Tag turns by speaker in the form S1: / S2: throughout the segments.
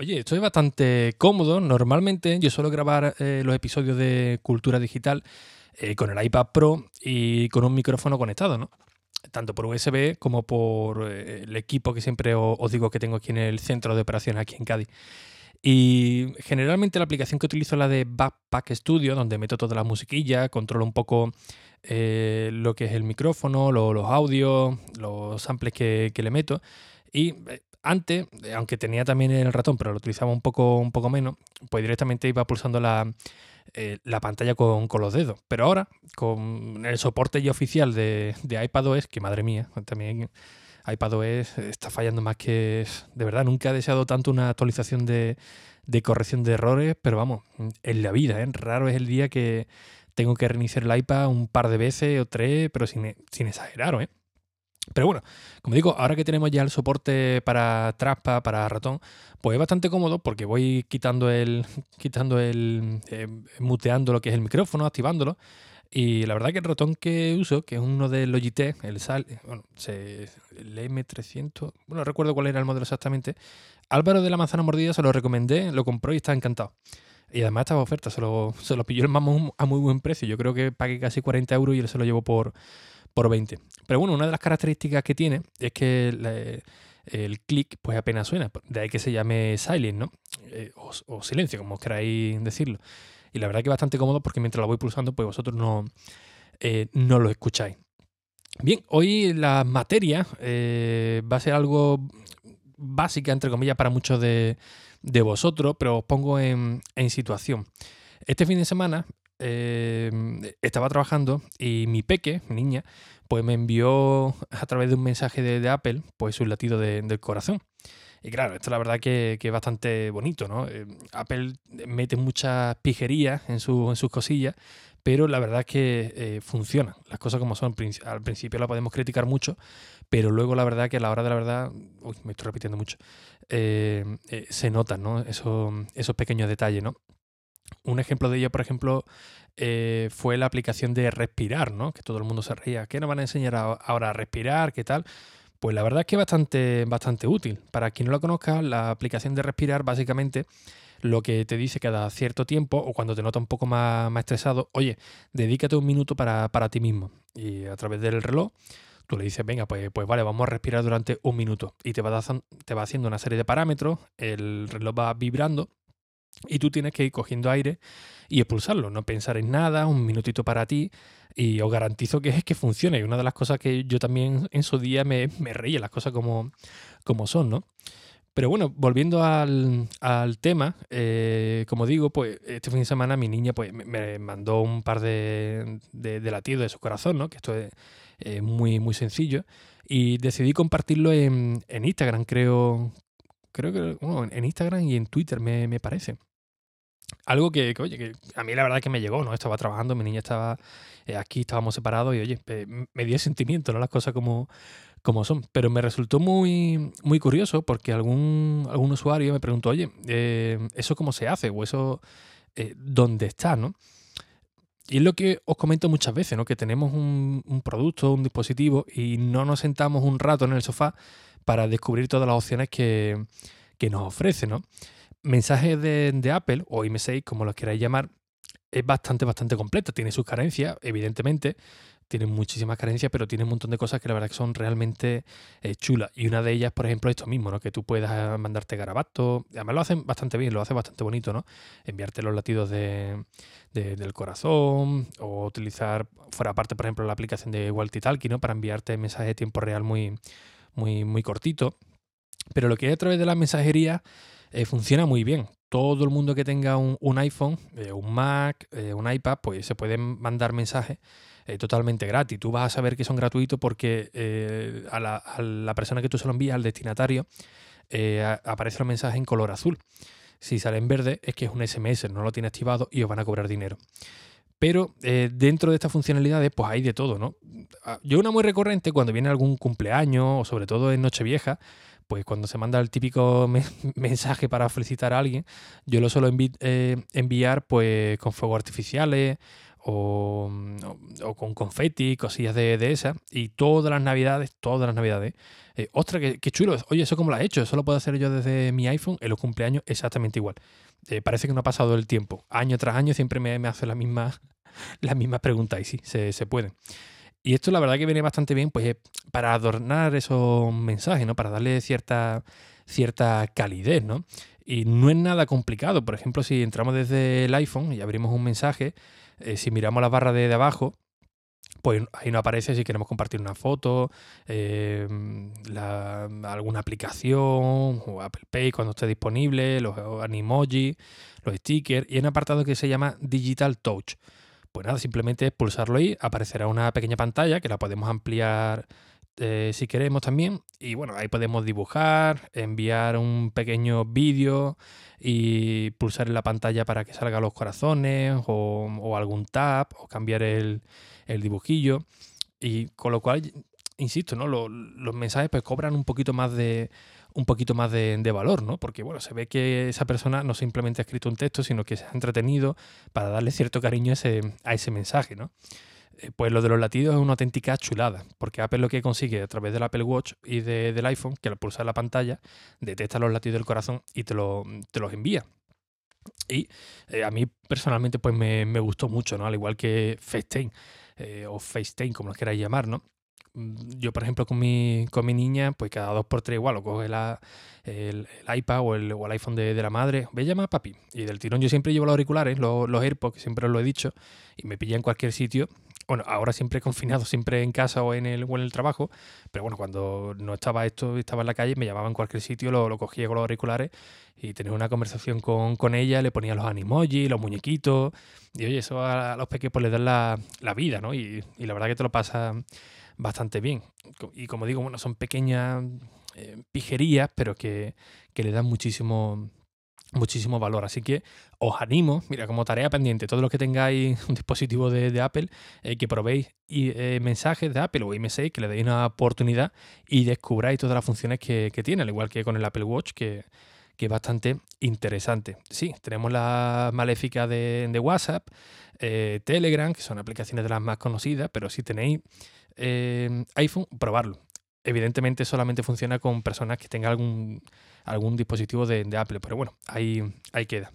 S1: Oye, esto es bastante cómodo. Normalmente yo suelo grabar eh, los episodios de Cultura Digital eh, con el iPad Pro y con un micrófono conectado, ¿no? Tanto por USB como por eh, el equipo que siempre os, digo que tengo aquí en el centro de operaciones, aquí en Cádiz. Y generalmente la aplicación que utilizo es la de Backpack Studio, donde meto toda la musiquilla, controlo un poco lo que es el micrófono, los audios, los samples que le meto. Y antes, eh, aunque tenía también el ratón, pero lo utilizaba un poco, un poco menos, pues directamente iba pulsando la, eh, pantalla con, los dedos. Pero ahora, con el soporte ya oficial de, de iPadOS, que madre mía, también iPadOS está fallando más que... De verdad, nunca he deseado tanto una actualización de, corrección de errores, pero vamos, en la vida, ¿eh? raro es el día que tengo que reiniciar el iPad un par de veces o tres, pero sin, sin exagerar, ¿eh? Pero bueno, como digo, ahora que tenemos ya el soporte para traspa, para ratón, pues es bastante cómodo porque voy quitando el, quitando el, eh, muteando lo que es el micrófono, activándolo. Y la verdad que el ratón que uso, que es uno de Logitech, el SAL, bueno, el M300, bueno, no recuerdo cuál era el modelo exactamente. Álvaro de la manzana mordida se lo recomendé, lo compró y está encantado. Y además estaba oferta, se lo, se lo pilló el mamón a muy buen precio. Yo creo que pagué casi 40 euros y él se lo llevó por, por 20. Pero bueno, una de las características que tiene es que el clic pues apenas suena, de ahí que se llame silent, ¿no? Eh, o, silencio, como queráis decirlo. Y la verdad que es bastante cómodo porque mientras lo voy pulsando, pues vosotros no, eh, no lo escucháis. Bien, hoy la materia eh, va a ser algo básica, entre comillas, para muchos de, vosotros, pero os pongo en situación. Este fin de semana Em, estaba trabajando y mi peque, mi niña, pues me envió a través de un mensaje de, Apple pues un latido del corazón. Y claro, esto la verdad que, es bastante bonito, ¿no? Em, Apple mete muchas pijerías en, en sus cosillas, pero la verdad es que eh, funciona. Las cosas como son. Al principio la podemos criticar mucho, pero luego la verdad que a la hora de la verdad, uy, me estoy repitiendo mucho, eh, eh, se notan, ¿no? Esos, esos pequeños detalles, ¿no? Un ejemplo de ello, por ejemplo, eh, fue la aplicación de respirar, ¿no? Que todo el mundo se reía. ¿Qué nos van a enseñar ahora a respirar? ¿Qué tal? Pues la verdad es que es bastante, bastante útil. Para quien no lo conozca, la aplicación de respirar básicamente lo que te dice cada cierto tiempo o cuando te nota un poco más, estresado, oye, dedícate un minuto para, ti mismo. Y a través del reloj tú le dices, venga, pues, pues vale, vamos a respirar durante un minuto. Y te va, te va haciendo una serie de parámetros, el reloj va vibrando y tú tienes que ir cogiendo aire y expulsarlo, no pensar en nada, un minutito para ti y os garantizo que es que funciona. Y una de las cosas que yo también en su día me, me reía, las cosas como, como son, ¿no? Pero bueno, volviendo al, tema, eh, como digo, pues este fin de semana mi niña pues, me mandó un par de, de, latidos de su corazón, ¿no? Que esto es muy, muy sencillo. Y decidí compartirlo en, en Instagram, creo, creo que en Instagram y en Twitter me, parece. Algo que, oye, que a mí la verdad que me llegó, ¿no? Estaba trabajando, mi niña estaba eh, aquí, estábamos separados y, oye, me dio sentimiento, ¿no? Las cosas como, como son. Pero me resultó muy, muy curioso porque algún, algún usuario me preguntó, oye, eh, ¿eso cómo se hace? O eso, eh, ¿dónde está, no? Y es lo que os comento muchas veces, ¿no? Que tenemos un, un producto, un dispositivo y no nos sentamos un rato en el sofá para descubrir todas las opciones que, nos ofrece, ¿no? Mensajes de, Apple o M6, como los queráis llamar, es bastante, bastante completa. Tiene sus carencias, evidentemente. Tiene muchísimas carencias, pero tiene un montón de cosas que la verdad que son realmente eh, chulas. Y una de ellas, por ejemplo, es esto mismo, ¿no? Que tú puedas mandarte garabatos. Además lo hacen bastante bien, lo hace bastante bonito, ¿no? Enviarte los latidos de, del corazón o utilizar, fuera parte, por ejemplo, la aplicación de Walkie Talkie, ¿no? Para enviarte mensajes de tiempo real muy, muy, muy cortito. Pero lo que es a través de la mensajería eh, funciona muy bien. Todo el mundo que tenga un, iPhone, eh, un Mac, eh, un iPad, pues se pueden mandar mensajes totalmente gratis. Tú vas a saber que son gratuitos porque a la, persona que tú se lo envías, al destinatario, aparece el mensaje en color azul. Si sale en verde es que es un SMS, no lo tiene activado y os van a cobrar dinero. Pero dentro de estas funcionalidades, pues hay de todo, ¿no? Ah, yo una muy recurrente cuando viene algún cumpleaños, o sobre todo en Nochevieja, pues cuando se manda el típico mensaje para felicitar a alguien, yo lo suelo eh, enviar pues con fuegos artificiales o, con confeti, cosillas de, de esas. Y todas las navidades, todas las navidades. Eh, ostras, qué, chulo. Oye, ¿eso cómo lo has hecho? Eso lo puedo hacer yo desde mi iPhone en los cumpleaños exactamente igual. Eh, parece que no ha pasado el tiempo. Año tras año siempre me, me hace la misma, las mismas preguntas y sí, se, se pueden. Y esto la verdad que viene bastante bien, pues para adornar esos mensajes, ¿no? Para darle cierta, cierta calidez, ¿no? Y no es nada complicado. Por ejemplo, si entramos desde el iPhone y abrimos un mensaje, eh, si miramos la barra de, abajo, pues ahí nos aparece si queremos compartir una foto, em, alguna aplicación o Apple Pay cuando esté disponible, los animojis, los stickers y hay un apartado que se llama Digital Touch. Pues nada, simplemente pulsarlo ahí, aparecerá una pequeña pantalla que la podemos ampliar eh, si queremos también. Y bueno, ahí podemos dibujar, enviar un pequeño vídeo y pulsar en la pantalla para que salgan los corazones o, algún tap o cambiar el, dibujillo. Y con lo cual, insisto, ¿no? Los, mensajes pues cobran un poquito más de un poquito más de, valor, ¿no? Porque bueno, se ve que esa persona no simplemente ha escrito un texto, sino que se ha entretenido para darle cierto cariño a ese, a ese mensaje, ¿no? Eh, pues lo de los latidos es una auténtica chulada, porque Apple lo que consigue a través del Apple Watch y del iPhone, que al pulsar la pantalla detecta los latidos del corazón y te, lo, te los envía. Y eh, a mí personalmente pues me, gustó mucho, ¿no? Al igual que FaceTime eh, o FaceTime, como lo queráis llamar, ¿no? Mm, yo, por ejemplo, con mi, con mi niña, pues cada dos por tres igual, o coge la, el, iPad o el, iPhone de, la madre, ve llama papi. Y del tirón yo siempre llevo los auriculares, los, los AirPods, siempre os lo he dicho, y me pilla en cualquier sitio bueno, ahora siempre confinado, siempre en casa o en el, o en el trabajo, pero bueno, cuando no estaba esto, estaba en la calle, me llamaba en cualquier sitio, lo, cogía con los auriculares y tenía una conversación con, ella, le ponía los animojis, los muñequitos, y oye, eso a, los pequeños pues les dan la, vida, ¿no? Y, la verdad que te lo pasa bastante bien. Y como digo, bueno, son pequeñas eh, pijerías, pero que, que le dan muchísimo muchísimo valor. Así que os animo, mira, como tarea pendiente, todos los que tengáis un dispositivo de, Apple, eh, que probéis eh, mensajes de Apple o IM6, que le deis una oportunidad y descubráis todas las funciones que, tiene, al igual que con el Apple Watch, que, es bastante interesante. Sí, tenemos la maléfica de, WhatsApp, Telegram, que son aplicaciones de las más conocidas, pero si tenéis iPhone, probarlo evidentemente solamente funciona con personas que tengan algún, algún dispositivo de, Apple, pero bueno, ahí, ahí queda.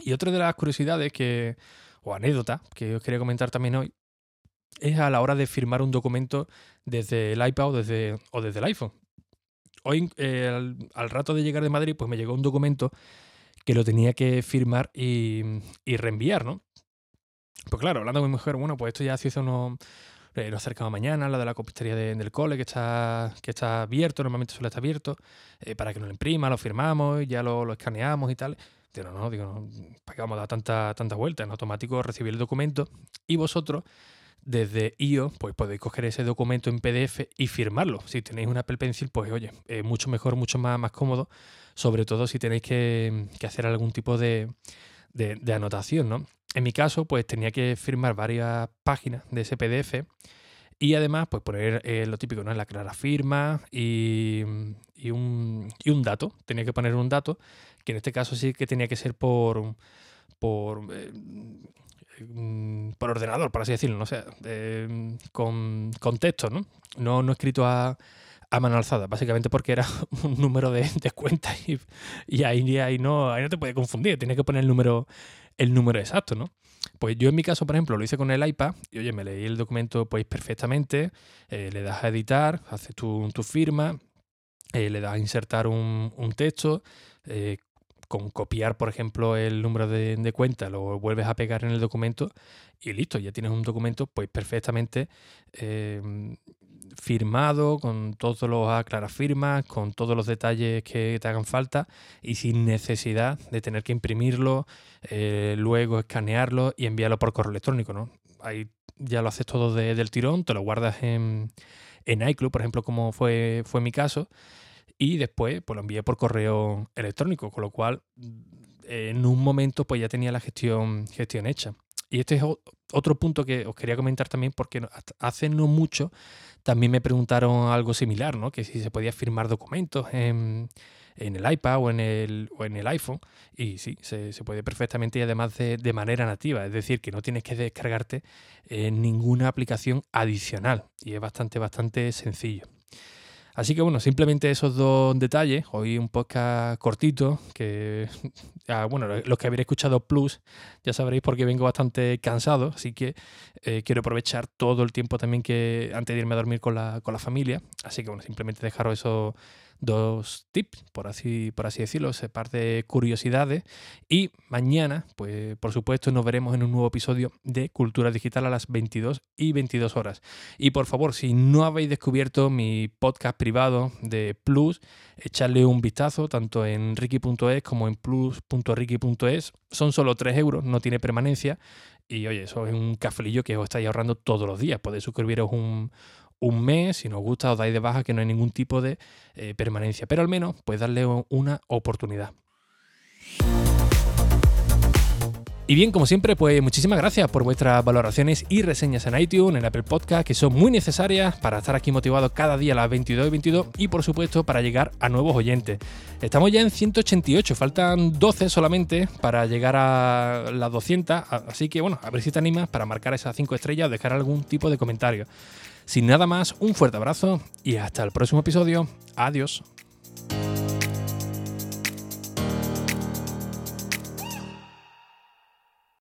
S1: Y otra de las curiosidades que, o anécdota que os quería comentar también hoy es a la hora de firmar un documento desde el iPad o desde, o desde el iPhone. Hoy, al, rato de llegar de Madrid, pues me llegó un documento que lo tenía que firmar y, y reenviar, ¿no? Pues claro, hablando con mi mujer, bueno, pues esto ya se hizo unos, eh, nos acercamos mañana, la de la copistería del cole, que está, que está abierto, normalmente suele estar abierto, eh, para que nos lo imprima, lo firmamos, ya lo, lo escaneamos y tal. Digo, no, no, digo, no, ¿para qué vamos a dar tantas tanta vueltas? En automático recibir el documento y vosotros desde IO, pues podéis coger ese documento en PDF y firmarlo. Si tenéis un Apple Pencil, pues oye, es mucho mejor, mucho más, más cómodo, sobre todo si tenéis que, que hacer algún tipo de, de, anotación, ¿no? En mi caso, pues tenía que firmar varias páginas de ese PDF y además, pues poner eh, lo típico, ¿no? La clara firma y, un, dato. Tenía que poner un dato, que en este caso sí que tenía que ser por, por, eh, por ordenador, por así decirlo, no sé, con, con, texto, ¿no? ¿no? No escrito a, a mano alzada, básicamente porque era un número de, cuenta y, y ahí, ahí, no, ahí no te puede confundir, tienes que poner el número, el número exacto, ¿no? Pues yo en mi caso, por ejemplo, lo hice con el iPad y oye, me leí el documento pues perfectamente, eh, le das a editar, haces tu, tu firma, eh, le das a insertar un, texto, eh, con copiar, por ejemplo, el número de, cuenta, lo vuelves a pegar en el documento y listo, ya tienes un documento pues perfectamente firmado, con todos los aclaras firmas, con todos los detalles que te hagan falta y sin necesidad de tener que imprimirlo, eh, luego escanearlo y enviarlo por correo electrónico, ¿no? Ahí ya lo haces todo del tirón, te lo guardas en, en iCloud, por ejemplo, como fue, fue mi caso. y después pues lo envié por correo electrónico, con lo cual en un momento pues ya tenía la gestión, gestión hecha. Y este es otro punto que os quería comentar también, porque hace no mucho también me preguntaron algo similar, ¿no? Que si se podía firmar documentos en, el iPad o en el, o en el iPhone. Y sí, se, puede perfectamente y además de, de, manera nativa. Es decir, que no tienes que descargarte ninguna aplicación adicional. Y es bastante, bastante sencillo. Así que bueno, simplemente esos dos detalles. Hoy un podcast cortito que, bueno, los que habréis escuchado Plus ya sabréis porque vengo bastante cansado, así que eh, quiero aprovechar todo el tiempo también que antes de irme a dormir con la, con la familia. Así que bueno, simplemente dejaros eso dos tips, por así, por así decirlo, ese par de curiosidades. Y mañana, pues por supuesto, nos veremos en un nuevo episodio de Cultura Digital a las 22 y 22 horas. Y por favor, si no habéis descubierto mi podcast privado de Plus, echadle un vistazo tanto en ricky.es como en plus.ricky.es. Son solo 3 euros, no tiene permanencia. Y oye, eso es un cafelillo que os estáis ahorrando todos los días. Podéis suscribiros un, un mes, si nos gusta os dais de baja que no hay ningún tipo de eh, permanencia, pero al menos pues darle una oportunidad. Y bien, como siempre, pues muchísimas gracias por vuestras valoraciones y reseñas en iTunes, en Apple Podcast, que son muy necesarias para estar aquí motivado cada día a las 22 y 22 y por supuesto para llegar a nuevos oyentes. Estamos ya en 188, faltan 12 solamente para llegar a las 200, así que bueno, a ver si te animas para marcar esas 5 estrellas o dejar algún tipo de comentario. Sin nada más, un fuerte abrazo y hasta el próximo episodio. Adiós.